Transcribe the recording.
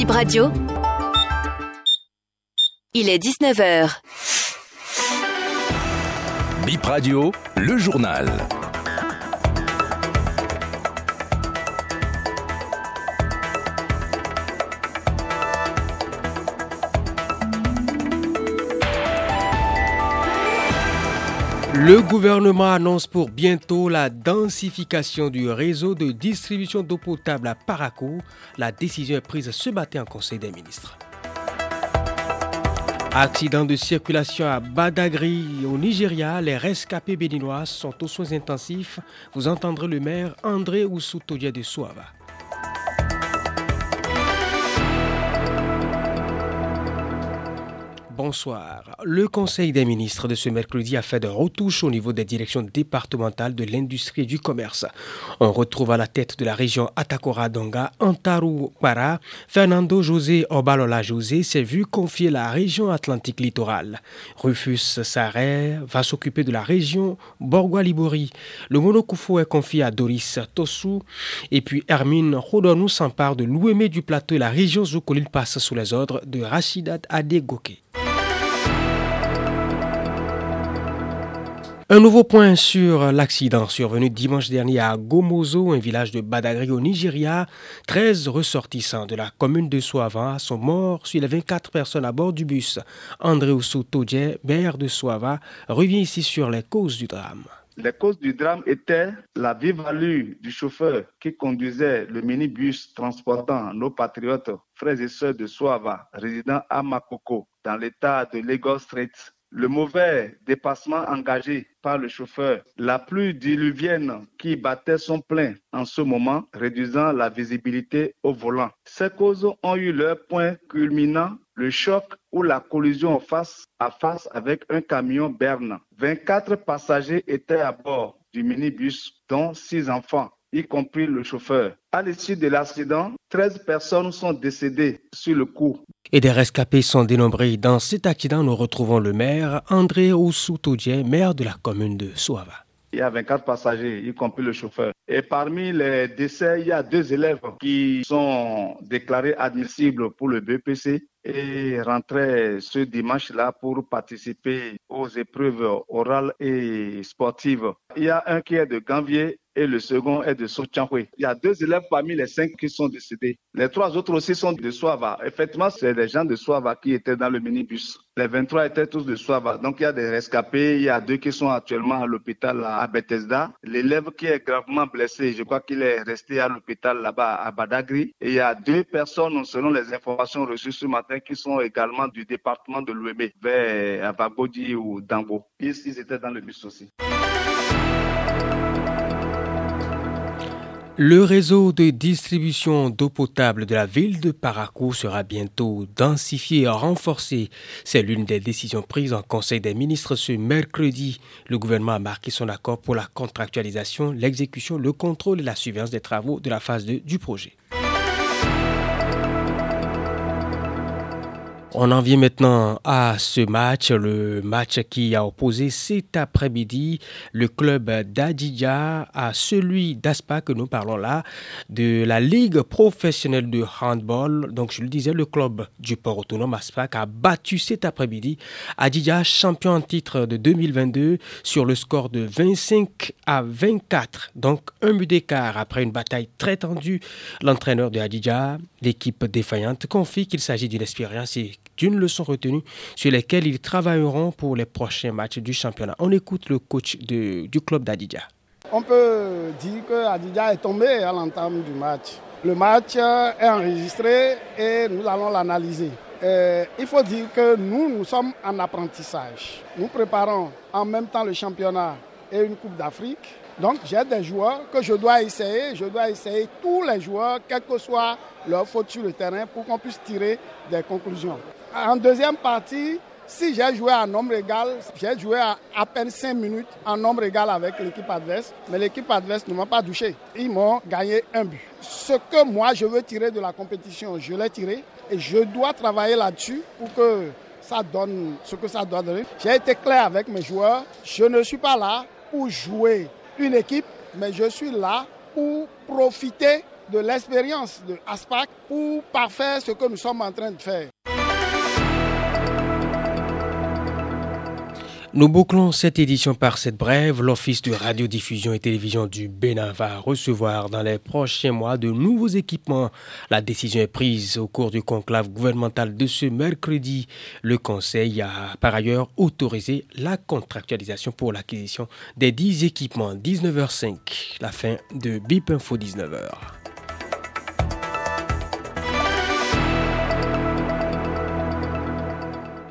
Bip Radio. Il est 19h. Bip Radio, le journal. Le gouvernement annonce pour bientôt la densification du réseau de distribution d'eau potable à Parakou. La décision est prise ce matin en Conseil des ministres. Accident de circulation à Badagry au Nigeria, les rescapés béninois sont aux soins intensifs. Vous entendrez le maire André Oussoutodia de Souava. Bonsoir. Le Conseil des ministres de ce mercredi a fait de retouches au niveau des directions départementales de l'industrie et du commerce. On retrouve à la tête de la région Atakora-Donga, Antaru Para, Fernando José Obalola José s'est vu confier la région Atlantique littorale. Rufus Sarre va s'occuper de la région Borgua-Libori. Le Monokufo est confié à Doris Tosu. Et puis Hermine Rodonou s'empare de l'Ouémé du plateau et la région Zoukolil passe sous les ordres de Rachidat Adegoke. Un nouveau point sur l'accident survenu dimanche dernier à Gomozo, un village de Badagry au Nigeria. 13 ressortissants de la commune de Soava sont morts sur les 24 personnes à bord du bus. André Oussou maire de Soava, revient ici sur les causes du drame. Les causes du drame étaient la vive allure du chauffeur qui conduisait le minibus transportant nos patriotes, frères et sœurs de Soava, résidant à Makoko, dans l'état de Lagos Street le mauvais dépassement engagé par le chauffeur, la pluie diluvienne qui battait son plein en ce moment, réduisant la visibilité au volant. Ces causes ont eu leur point culminant, le choc ou la collision face à face avec un camion berne. 24 passagers étaient à bord du minibus, dont 6 enfants y compris le chauffeur. À l'issue de l'accident, 13 personnes sont décédées sur le coup. Et des rescapés sont dénombrés. Dans cet accident, nous retrouvons le maire André Oussoutoudje, maire de la commune de Souava. Il y a 24 passagers, y compris le chauffeur. Et parmi les décès, il y a deux élèves qui sont déclarés admissibles pour le BPC et rentraient ce dimanche-là pour participer aux épreuves orales et sportives. Il y a un qui est de Ganvier et le second est de Sochangwe. Il y a deux élèves parmi les cinq qui sont décédés. Les trois autres aussi sont de Soava. Effectivement, c'est des gens de Soava qui étaient dans le minibus. Les 23 étaient tous de Soava. Donc il y a des rescapés. Il y a deux qui sont actuellement à l'hôpital à Bethesda. L'élève qui est gravement blessé, je crois qu'il est resté à l'hôpital là-bas à Badagry. Et il y a deux personnes, selon les informations reçues ce matin, qui sont également du département de l'Ouémé, vers Abagodi ou Dango. Ils, ils étaient dans le bus aussi. Le réseau de distribution d'eau potable de la ville de Parakou sera bientôt densifié et renforcé. C'est l'une des décisions prises en Conseil des ministres ce mercredi. Le gouvernement a marqué son accord pour la contractualisation, l'exécution, le contrôle et la surveillance des travaux de la phase 2 du projet. On en vient maintenant à ce match, le match qui a opposé cet après-midi le club d'Adidja à celui d'Aspa que nous parlons là, de la Ligue professionnelle de handball. Donc je le disais, le club du port autonome Aspac a battu cet après-midi Adidja, champion en titre de 2022 sur le score de 25 à 24. Donc un but d'écart après une bataille très tendue. L'entraîneur de Adidja, l'équipe défaillante, confie qu'il s'agit d'une expérience d'une leçon retenue sur lesquelles ils travailleront pour les prochains matchs du championnat. On écoute le coach du club d'Adidja. On peut dire que Adidja est tombé à l'entame du match. Le match est enregistré et nous allons l'analyser. Euh, il faut dire que nous, nous sommes en apprentissage. Nous préparons en même temps le championnat et une Coupe d'Afrique. Donc j'ai des joueurs que je dois essayer. Je dois essayer tous les joueurs, quelle que soit leur faute sur le terrain, pour qu'on puisse tirer des conclusions. En deuxième partie, si j'ai joué à nombre égal, j'ai joué à, peine 5 minutes en nombre égal avec l'équipe adverse, mais l'équipe adverse ne m'a pas touché. Ils m'ont gagné un but. Ce que moi je veux tirer de la compétition, je l'ai tiré et je dois travailler là-dessus pour que ça donne ce que ça doit donner. J'ai été clair avec mes joueurs, je ne suis pas là pour jouer une équipe, mais je suis là pour profiter de l'expérience de ASPAC pour parfaire ce que nous sommes en train de faire. Nous bouclons cette édition par cette brève. L'Office de radiodiffusion et télévision du Bénin va recevoir dans les prochains mois de nouveaux équipements. La décision est prise au cours du conclave gouvernemental de ce mercredi. Le Conseil a par ailleurs autorisé la contractualisation pour l'acquisition des 10 équipements. 19h05, la fin de BIP Info 19h.